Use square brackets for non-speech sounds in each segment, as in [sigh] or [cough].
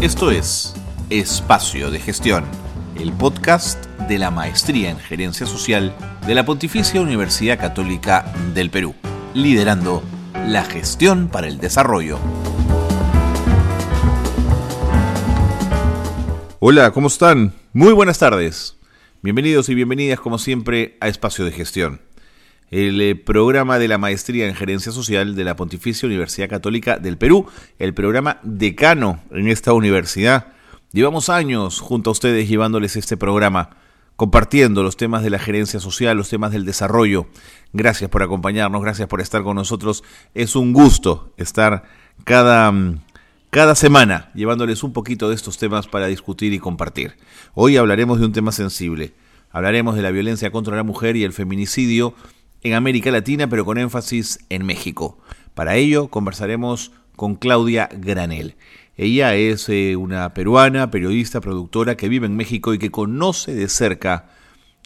Esto es Espacio de Gestión, el podcast de la Maestría en Gerencia Social de la Pontificia Universidad Católica del Perú, liderando la gestión para el desarrollo. Hola, ¿cómo están? Muy buenas tardes. Bienvenidos y bienvenidas como siempre a Espacio de Gestión, el eh, programa de la Maestría en Gerencia Social de la Pontificia Universidad Católica del Perú, el programa decano en esta universidad. Llevamos años junto a ustedes llevándoles este programa, compartiendo los temas de la gerencia social, los temas del desarrollo. Gracias por acompañarnos, gracias por estar con nosotros. Es un gusto estar cada mm, cada semana llevándoles un poquito de estos temas para discutir y compartir. Hoy hablaremos de un tema sensible. Hablaremos de la violencia contra la mujer y el feminicidio en América Latina, pero con énfasis en México. Para ello conversaremos con Claudia Granel. Ella es eh, una peruana, periodista, productora que vive en México y que conoce de cerca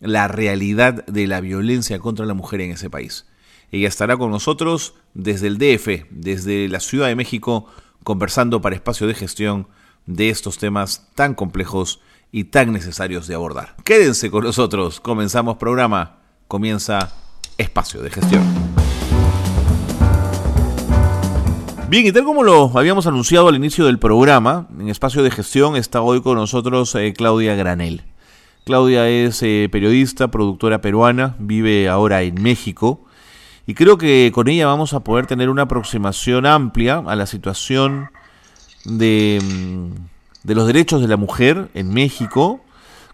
la realidad de la violencia contra la mujer en ese país. Ella estará con nosotros desde el DF, desde la Ciudad de México, conversando para espacio de gestión de estos temas tan complejos y tan necesarios de abordar. Quédense con nosotros, comenzamos programa, comienza espacio de gestión. Bien, y tal como lo habíamos anunciado al inicio del programa, en espacio de gestión está hoy con nosotros eh, Claudia Granel. Claudia es eh, periodista, productora peruana, vive ahora en México y creo que con ella vamos a poder tener una aproximación amplia a la situación de, mm, de los derechos de la mujer en México,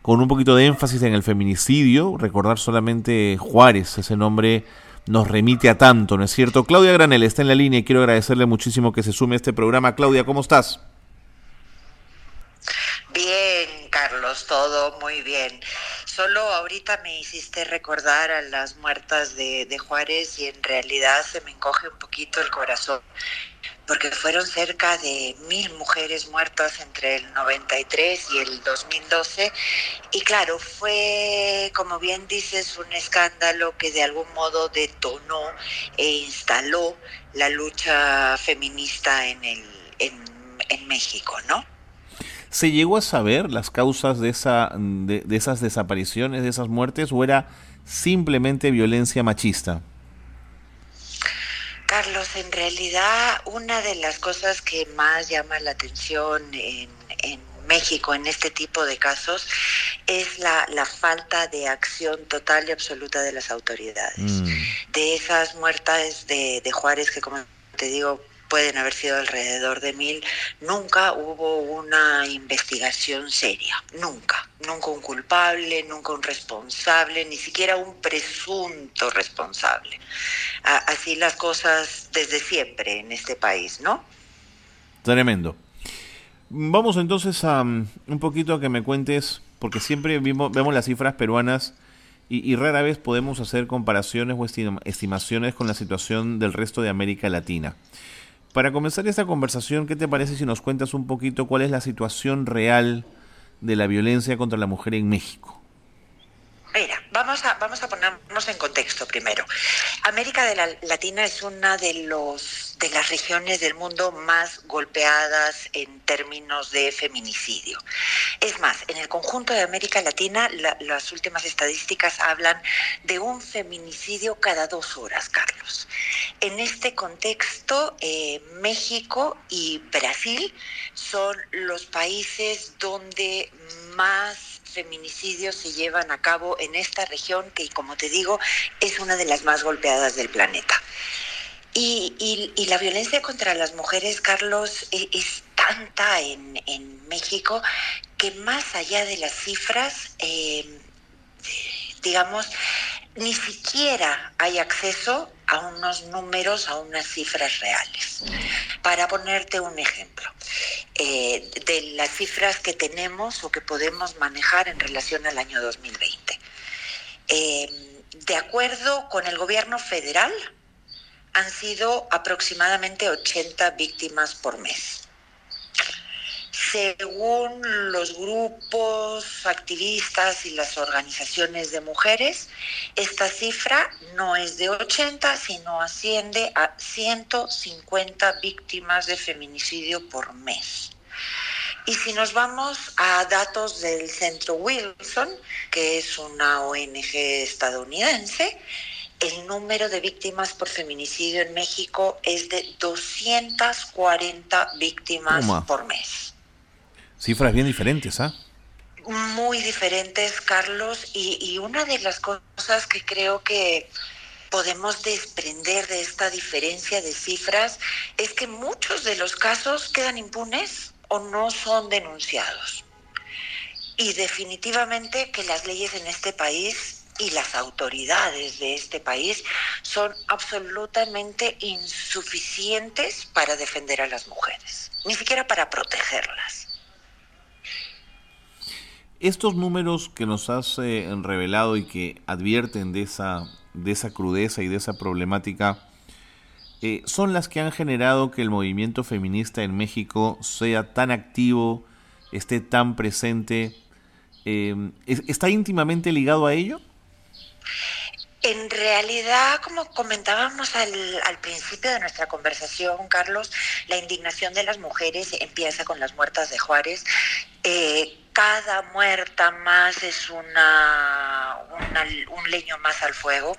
con un poquito de énfasis en el feminicidio. Recordar solamente Juárez, ese nombre nos remite a tanto, ¿no es cierto? Claudia Granel está en la línea y quiero agradecerle muchísimo que se sume a este programa. Claudia, ¿cómo estás? Bien, Carlos, todo muy bien. Solo ahorita me hiciste recordar a las muertas de, Juárez y en realidad se me encoge un poquito el corazón porque fueron cerca de mil mujeres muertas entre el 93 y el 2012. Y claro, fue, como bien dices, un escándalo que de algún modo detonó e instaló la lucha feminista en, el, en, en México, ¿no? ¿Se llegó a saber las causas de, esa, de, esas desapariciones, de esas muertes, o era simplemente violencia machista? Carlos, en realidad una de las cosas que más llama la atención en, México en este tipo de casos es la, falta de acción total y absoluta de las autoridades. Mm. De esas muertas de, de Juárez que, como te digo, pueden haber sido alrededor de mil, nunca hubo una investigación seria, nunca, nunca un culpable, nunca un responsable, ni siquiera un presunto responsable. Así las cosas desde siempre en este país, ¿no? Tremendo. Vamos entonces a um, un poquito a que me cuentes, porque siempre vimos, vemos las cifras peruanas y, y, rara vez podemos hacer comparaciones o estimaciones con la situación del resto de América Latina. Para comenzar esta conversación, ¿qué te parece si nos cuentas un poquito cuál es la situación real de la violencia contra la mujer en México? Mira, vamos a, vamos a ponernos en contexto primero. América de la Latina es una de, los, de las regiones del mundo más golpeadas en términos de feminicidio. Es más, en el conjunto de América Latina, las últimas estadísticas hablan de un feminicidio cada dos horas, Carlos. En este contexto, eh, México y Brasil son los países donde más feminicidios se llevan a cabo en esta región que, como te digo, es una de las más golpeadas del planeta. Y, la violencia contra las mujeres, Carlos, e, es, tanta en, México que más allá de las cifras, eh, digamos, ni siquiera hay acceso a unos números, a unas cifras reales. Para ponerte un ejemplo, eh, de las cifras que tenemos o que podemos manejar en relación al año 2020. Eh, de acuerdo con el gobierno federal, han sido aproximadamente 80 víctimas por mes. Según los grupos activistas y las organizaciones de mujeres, esta cifra no es de 80, sino asciende a 150 víctimas de feminicidio por mes. Y si nos vamos a datos del Centro Wilson, que es una ONG estadounidense, el número de víctimas por feminicidio en México es de 240 víctimas por mes. Cifras bien diferentes, ¿ah? Muy diferentes, Carlos, y, una de las cosas que creo que podemos desprender de esta diferencia de cifras es que muchos de los casos quedan impunes o no son denunciados. Y definitivamente que las leyes en este país y las autoridades de este país son absolutamente insuficientes para defender a las mujeres, ni siquiera para protegerlas. Estos números que nos has eh, revelado y que advierten de esa, de esa crudeza y de esa problemática, eh, son las que han generado que el movimiento feminista en México sea tan activo, esté tan presente. Eh, ¿Está íntimamente ligado a ello? En realidad, como comentábamos al, principio de nuestra conversación, Carlos, la indignación de las mujeres empieza con las muertas de Juárez. Cada muerta más es un leño más al fuego,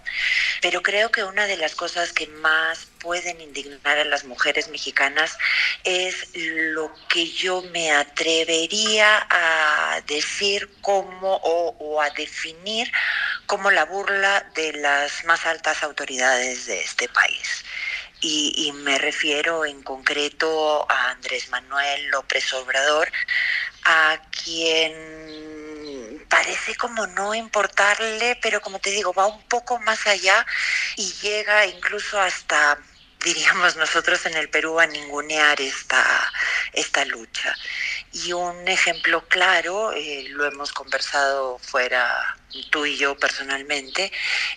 pero creo que una de las cosas que más pueden indignar a las mujeres mexicanas es lo que yo me atrevería a decir como o a definir como la burla de las más altas autoridades de este país. Y, me refiero en concreto a Andrés Manuel López Obrador, a quien parece como no importarle, pero como te digo, va un poco más allá y llega incluso hasta diríamos nosotros en el Perú, a ningunear esta, esta lucha. Y un ejemplo claro, eh, lo hemos conversado fuera tú y yo personalmente,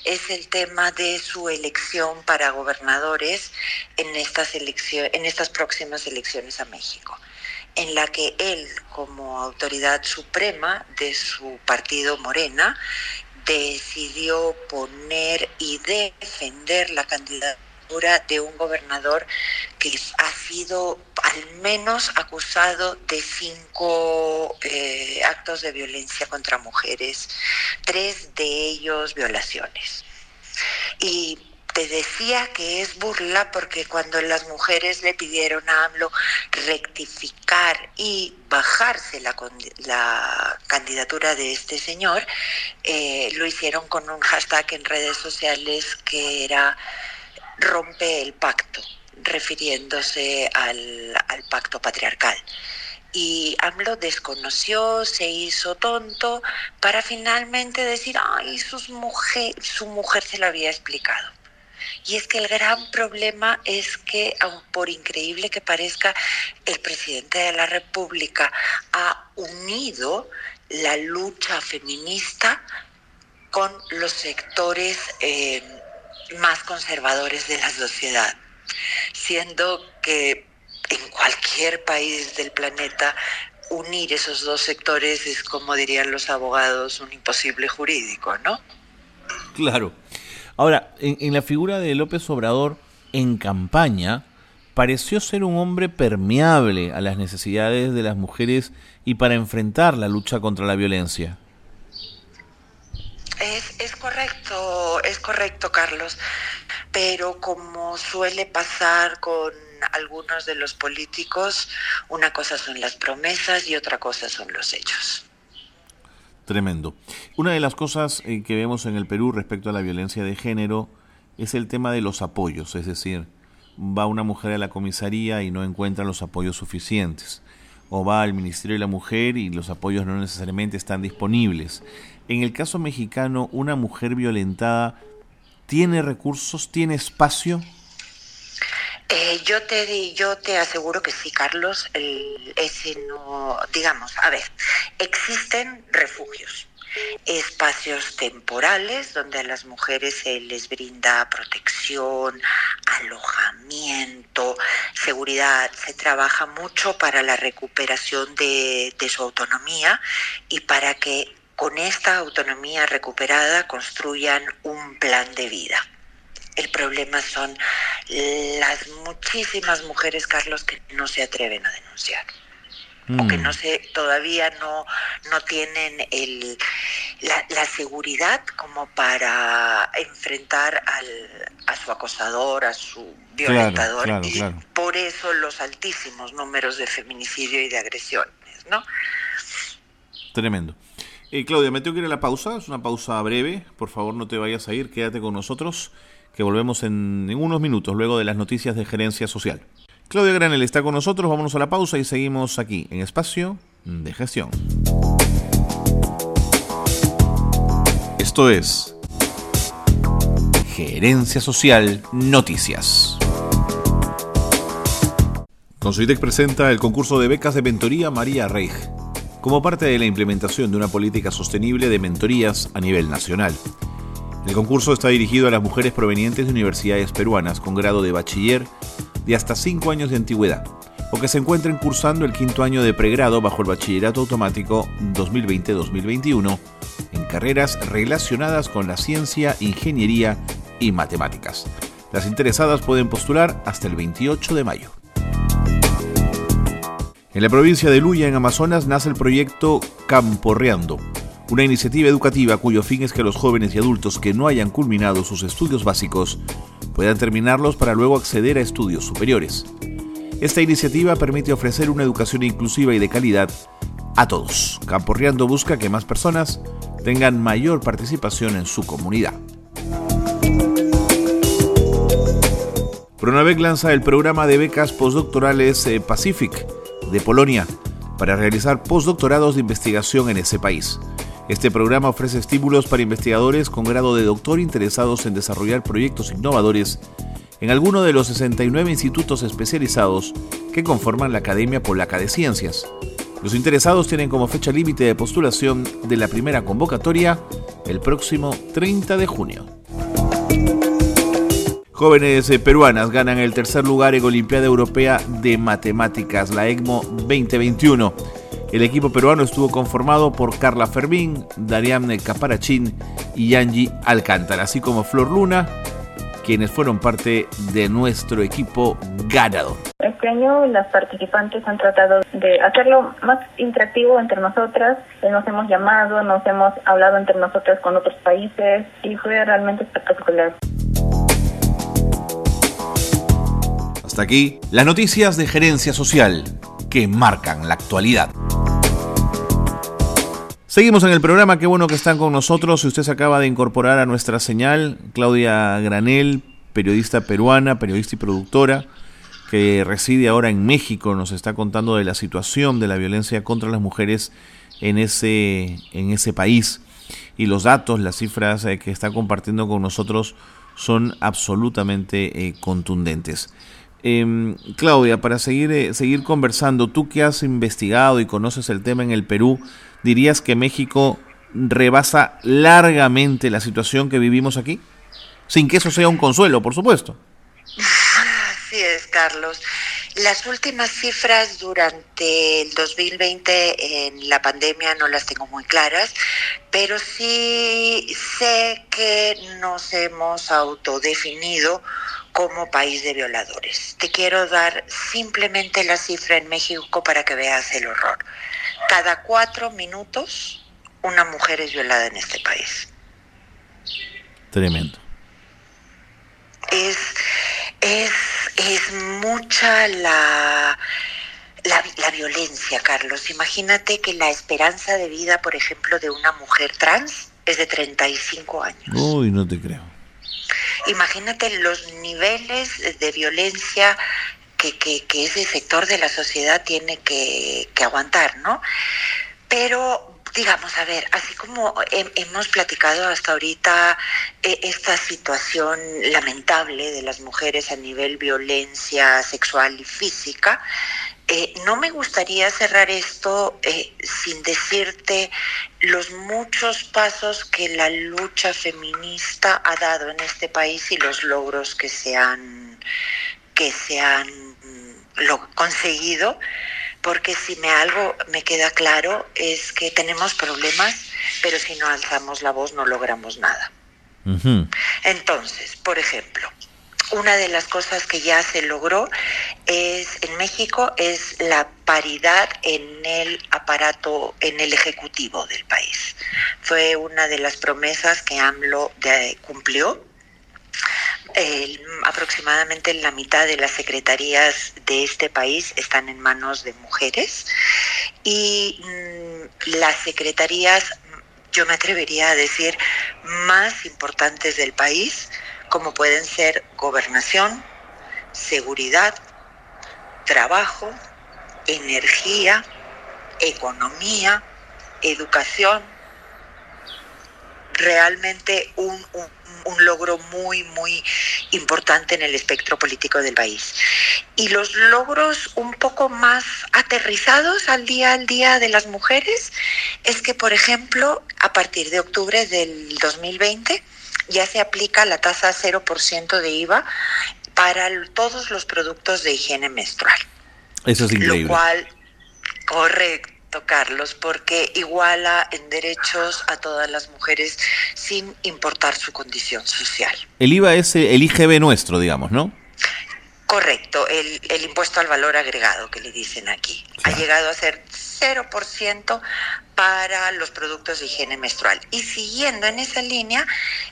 es el tema de su elección para gobernadores en estas, elecciones, en estas próximas elecciones a México en la que él, como autoridad suprema de su partido Morena, decidió poner y defender la candidatura de un gobernador que ha sido al menos acusado de cinco eh, actos de violencia contra mujeres, tres de ellos violaciones. Y te decía que es burla porque cuando las mujeres le pidieron a AMLO rectificar y bajarse la, candidatura de este señor, eh, lo hicieron con un hashtag en redes sociales que era rompe el pacto, refiriéndose al, pacto patriarcal. Y AMLO desconoció, se hizo tonto, para finalmente decir, ay, sus mujer, su mujer se lo había explicado. Y es que el gran problema es que, aun por increíble que parezca, el presidente de la República ha unido la lucha feminista con los sectores eh, más conservadores de la sociedad, siendo que en cualquier país del planeta unir esos dos sectores es, como dirían los abogados, un imposible jurídico, ¿no? Claro. Ahora, en, la figura de López Obrador en campaña, pareció ser un hombre permeable a las necesidades de las mujeres y para enfrentar la lucha contra la violencia. Es correcto, es correcto, Carlos. Pero como suele pasar con algunos de los políticos, una cosa son las promesas y otra cosa son los hechos. Tremendo. Una de las cosas eh, que vemos en el Perú respecto a la violencia de género es el tema de los apoyos, es decir, va una mujer a la comisaría y no encuentra los apoyos suficientes, o va al Ministerio de la Mujer y los apoyos no necesariamente están disponibles. En el caso mexicano, una mujer violentada tiene recursos, tiene espacio. Eh, yo te yo te aseguro que sí, Carlos. ese no, digamos, a ver, existen refugios, espacios temporales donde a las mujeres se les brinda protección, alojamiento, seguridad. Se trabaja mucho para la recuperación de su autonomía y para que con esta autonomía recuperada construyan un plan de vida. El problema son las muchísimas mujeres, Carlos, que no se atreven a denunciar. o que mm. no se todavía no no tienen el la, seguridad como para enfrentar al, a su acosador, a su violentador y por eso los altísimos números de feminicidio y de agresiones, ¿no? Tremendo. Eh, Claudia, me tengo que ir a la pausa, es una pausa breve, por favor no te vayas a ir, quédate con nosotros, que volvemos en, unos minutos luego de las noticias de gerencia social. Claudia Granel está con nosotros, vámonos a la pausa y seguimos aquí en Espacio de Gestión. Esto es Gerencia Social Noticias. Consuitec presenta el concurso de becas de mentoría María Reich, como parte de la implementación de una política sostenible de mentorías a nivel nacional. El concurso está dirigido a las mujeres provenientes de universidades peruanas con grado de bachiller de hasta 5 años de antigüedad, o que se encuentren cursando el quinto año de pregrado bajo el Bachillerato Automático 2020-2021 en carreras relacionadas con la ciencia, ingeniería y matemáticas. Las interesadas pueden postular hasta el 28 de mayo. En la provincia de Luya, en Amazonas, nace el proyecto Camporreando, una iniciativa educativa cuyo fin es que los jóvenes y adultos que no hayan culminado sus estudios básicos puedan terminarlos para luego acceder a estudios superiores. Esta iniciativa permite ofrecer una educación inclusiva y de calidad a todos. Camporreando busca que más personas tengan mayor participación en su comunidad. Pronavec lanza el programa de becas postdoctorales eh, Pacific de Polonia para realizar postdoctorados de investigación en ese país. Este programa ofrece estímulos para investigadores con grado de doctor interesados en desarrollar proyectos innovadores en alguno de los 69 institutos especializados que conforman la Academia Polaca de Ciencias. Los interesados tienen como fecha límite de postulación de la primera convocatoria el próximo 30 de junio. Jóvenes eh, peruanas ganan el tercer lugar en Olimpiada Europea de Matemáticas, la ECMO 2021. El equipo peruano estuvo conformado por Carla Fermín, Dariane Caparachín y Angie Alcántara, así como Flor Luna, quienes fueron parte de nuestro equipo ganador. Este año las participantes han tratado de hacerlo más interactivo entre nosotras. Nos hemos llamado, nos hemos hablado entre nosotras con otros países y fue realmente espectacular. Hasta aquí las noticias de gerencia social que marcan la actualidad. Seguimos en el programa, qué bueno que están con nosotros. Usted se acaba de incorporar a nuestra señal, Claudia Granel, periodista peruana, periodista y productora, que reside ahora en México, nos está contando de la situación de la violencia contra las mujeres en ese, en ese país. Y los datos, las cifras eh, que está compartiendo con nosotros son absolutamente eh, contundentes. Em, Claudia, para seguir, eh, seguir conversando, tú que has investigado y conoces el tema en el Perú, ¿dirías que México rebasa largamente la situación que vivimos aquí? Sin que eso sea un consuelo, por supuesto. Así es, Carlos. Las últimas cifras durante el 2020 en la pandemia no las tengo muy claras, pero sí sé que nos hemos autodefinido como país de violadores. Te quiero dar simplemente la cifra en México para que veas el horror. Cada cuatro minutos una mujer es violada en este país. Tremendo. Es, es, es mucha la, la, la, violencia, Carlos. Imagínate que la esperanza de vida, por ejemplo, de una mujer trans es de 35 años. Uy, no te creo. Imagínate los niveles de violencia que, ese sector de la sociedad tiene que, aguantar, ¿no? Pero digamos, a ver, así como hemos platicado hasta ahorita eh, esta situación lamentable de las mujeres a nivel violencia sexual y física, eh, no me gustaría cerrar esto eh, sin decirte los muchos pasos que la lucha feminista ha dado en este país y los logros que se han, que se han lo, conseguido, porque si me algo me queda claro es que tenemos problemas, pero si no alzamos la voz no logramos nada. Entonces, por ejemplo, una de las cosas que ya se logró es en México es la paridad en el aparato, en el ejecutivo del país. Fue una de las promesas que AMLO cumplió. Aproximadamente la mitad de las secretarías de este país están en manos de mujeres. Y mm, las secretarías, yo me atrevería a decir, más importantes del país, como pueden ser gobernación, seguridad, trabajo, energía, economía, educación, realmente un, logro muy, muy importante en el espectro político del país. Y los logros un poco más aterrizados al día al día de las mujeres es que, por ejemplo, a partir de octubre del 2020 ya se aplica la tasa 0% de IVA para todos los productos de higiene menstrual. Eso es increíble. Lo cual, correcto, Carlos, porque iguala en derechos a todas las mujeres sin importar su condición social. El IVA es el IGB nuestro, digamos, ¿no? Correcto, el, el impuesto al valor agregado que le dicen aquí. Ha llegado a ser 0% para los productos de higiene menstrual. Y siguiendo en esa línea,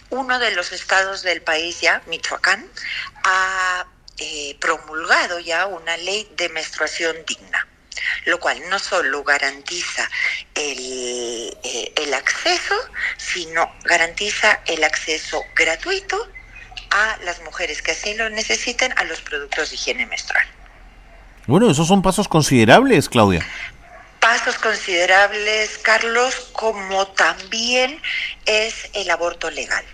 uno de los estados del país ya, Michoacán, ha eh, promulgado ya una ley de menstruación digna lo cual no solo garantiza el, eh, el, acceso, sino garantiza el acceso gratuito a las mujeres que así lo necesiten a los productos de higiene menstrual. Bueno, esos son pasos considerables, Claudia pasos considerables, Carlos, como también es el aborto legal.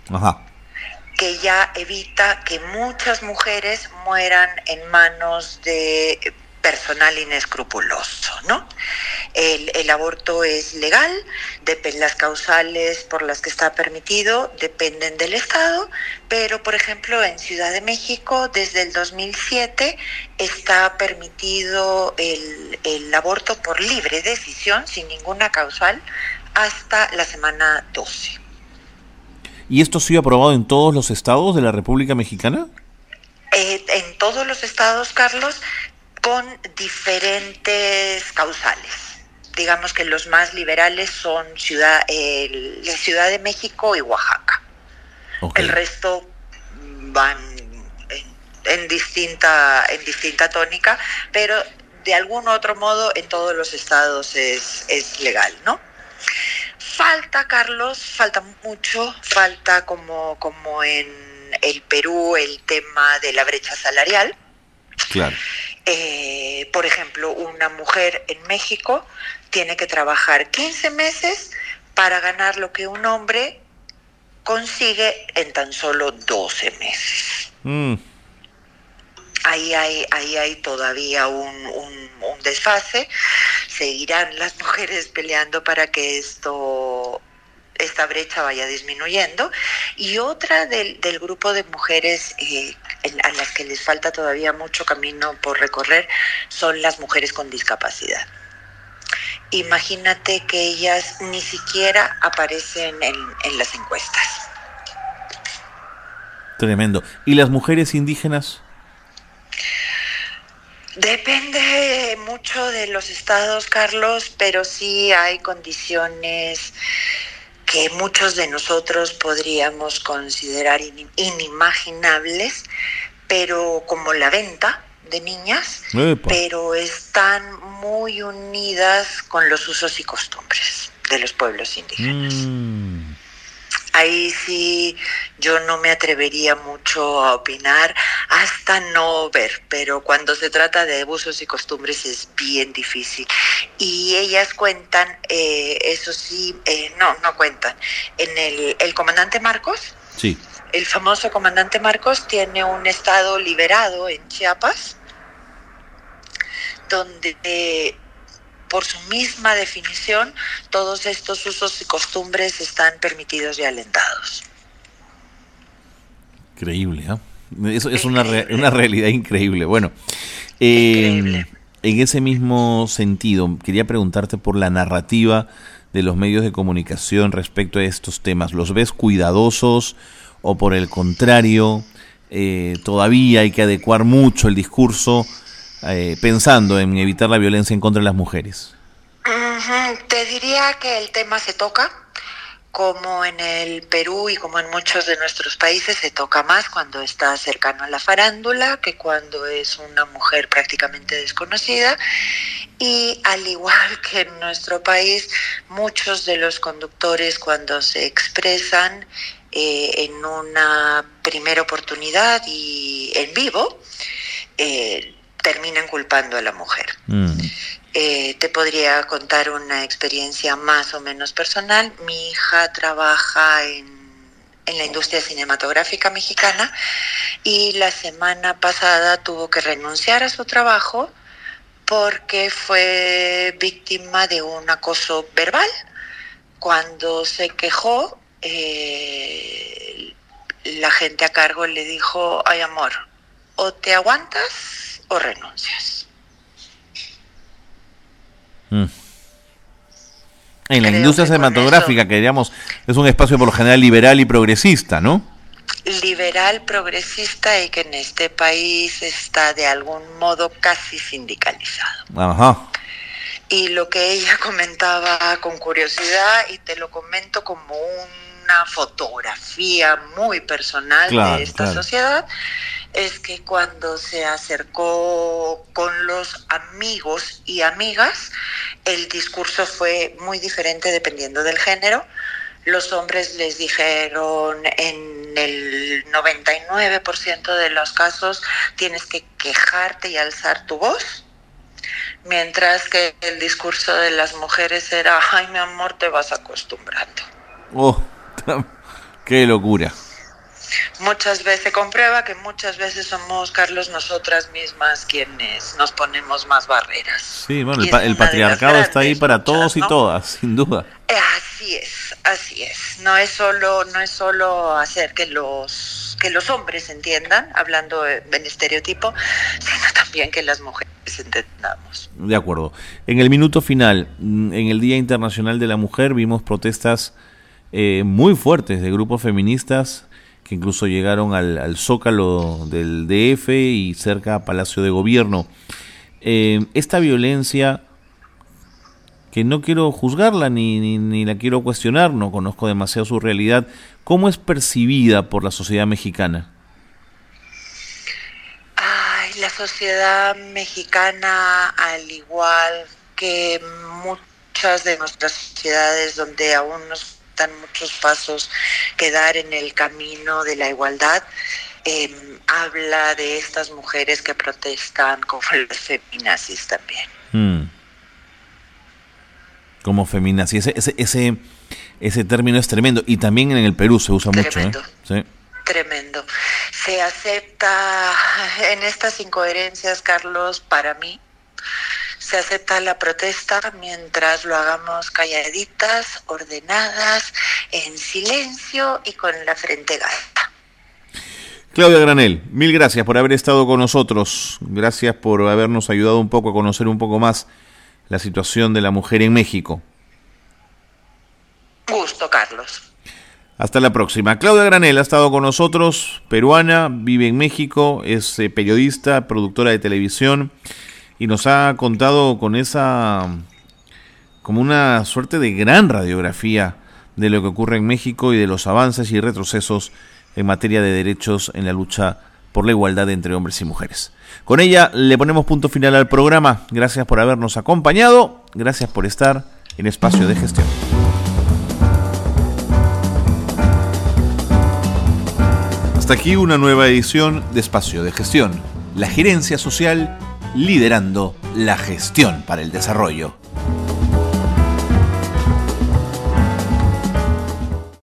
que ya evita que muchas mujeres mueran en manos de personal inescrupuloso, ¿no? El, aborto es legal, las causales por las que está permitido dependen del Estado, pero por ejemplo en Ciudad de México desde el 2007 está permitido el, el aborto por libre decisión, sin ninguna causal, hasta la semana 12. ¿Y esto ha sido aprobado en todos los estados de la República Mexicana? Eh, en todos los estados, Carlos, con diferentes causales. Digamos que los más liberales son ciudad, la Ciudad de México y Oaxaca. El resto van en, distinta, en distinta tónica, pero de algún otro modo en todos los estados es, es legal, ¿no? Falta, Carlos, falta mucho, falta como, como en el Perú el tema de la brecha salarial. Claro. Eh, por ejemplo, una mujer en México tiene que trabajar 15 meses para ganar lo que un hombre consigue en tan solo 12 meses. Mm. Ahí, hay, ahí hay todavía un, un, un desfase. Seguirán las [laughs] mujeres peleando para que esto esta brecha vaya disminuyendo. Y otra del, del grupo de mujeres eh, a las que les falta todavía mucho camino por recorrer son las mujeres con discapacidad. Imagínate que ellas ni siquiera aparecen en, en las encuestas. Tremendo. ¿Y las mujeres indígenas? Depende mucho de los estados, Carlos, pero sí hay condiciones que muchos de nosotros podríamos considerar inimaginables, pero como la venta de niñas, pero están muy unidas con los usos y costumbres de los pueblos indígenas. Mm ahí sí yo no me atrevería mucho a opinar hasta no ver, pero cuando se trata de abusos y costumbres es bien difícil. Y ellas cuentan, eh, eso sí, eh, no, no cuentan. En el, el comandante Marcos, sí. el famoso comandante Marcos tiene un estado liberado en Chiapas, donde por su misma definición, todos estos usos y costumbres están permitidos y alentados. Increíble, ¿eh? Eso es una, una realidad increíble. Bueno, em, en ese mismo sentido, quería preguntarte por la narrativa de los medios de comunicación respecto a estos temas. ¿Los ves cuidadosos o por el contrario, eh, todavía hay que adecuar mucho el discurso eh, pensando en evitar la violencia en contra de las mujeres? Te diría que el tema se toca, como en el Perú y como en muchos de nuestros países se toca más cuando está cercano a la farándula que cuando es una mujer prácticamente desconocida. Y al igual [laughs] que en nuestro país, muchos de los conductores cuando se expresan eh, en una primera oportunidad y en vivo, eh, terminan culpando a la mujer. Mm. Eh, te podría contar una experiencia más o menos personal. Mi hija trabaja en, la industria cinematográfica mexicana y la semana pasada tuvo que renunciar a su trabajo porque fue víctima de un acoso verbal. Cuando se quejó, eh, la gente a cargo le dijo, ay amor, o te aguantas o renuncias. Mm. En la industria cinematográfica, que digamos es un espacio por lo general liberal y progresista, ¿no? Liberal, progresista y que en este país está de algún modo casi sindicalizado. Ajá. Y lo que ella [laughs] comentaba con curiosidad, y te lo comento como una fotografía muy personal de esta sociedad, es que cuando se acercó con los amigos y amigas, el discurso fue muy diferente dependiendo del género. Los hombres les dijeron en el 99% de los casos tienes que quejarte y alzar tu voz, mientras que el discurso de las mujeres era, ay mi amor, te vas acostumbrando. Oh, [laughs] qué locura muchas veces se comprueba que muchas veces somos, Carlos, nosotras mismas quienes nos ponemos más barreras. Sí, bueno, el, patriarcado está ahí para todos y todas, sin duda. Así es, así es. No es solo, no es solo hacer que los que los hombres entiendan, hablando en estereotipo, sino también que las mujeres entendamos. De acuerdo. En el minuto final, mm, en el Día Internacional de la Mujer, vimos protestas eh, muy fuertes de grupos feministas que incluso llegaron al, zócalo del DF y cerca a Palacio de Gobierno. Eh, esta violencia, que no quiero juzgarla ni, ni, la quiero cuestionar, no conozco demasiado su realidad, ¿cómo es percibida por la sociedad mexicana? Ay, la sociedad mexicana, al igual que muchas de nuestras sociedades donde aún nos muchos pasos que dar en el camino de la igualdad. Em, habla de estas mujeres que protestan como [laughs] las feminazis también. Hmm. Como feminazis. Ese, ese, ese, término es tremendo. Y también en el Perú se usa mucho. ¿eh? Tremendo. Se acepta en estas incoherencias, Carlos, para mí, se acepta la protesta mientras lo hagamos calladitas, ordenadas, en silencio y con la frente gasta. Claudia Granel, mil gracias por haber estado con nosotros. Gracias por habernos ayudado un poco a conocer un poco más la situación de la mujer en México. Gusto, Carlos. Hasta la próxima. Claudia Granel ha estado con nosotros, peruana, vive en México, es eh, periodista, productora de televisión y nos ha contado con esa como una suerte de gran radiografía de lo que ocurre en México y de los avances y retrocesos en materia de derechos en la lucha por la igualdad entre hombres y mujeres. Con ella le ponemos punto final al programa. Gracias por habernos acompañado. Gracias por estar en espacio de gestión. Hasta aquí una nueva edición de Espacio de Gestión. La gerencia social liderando la gestión para el desarrollo.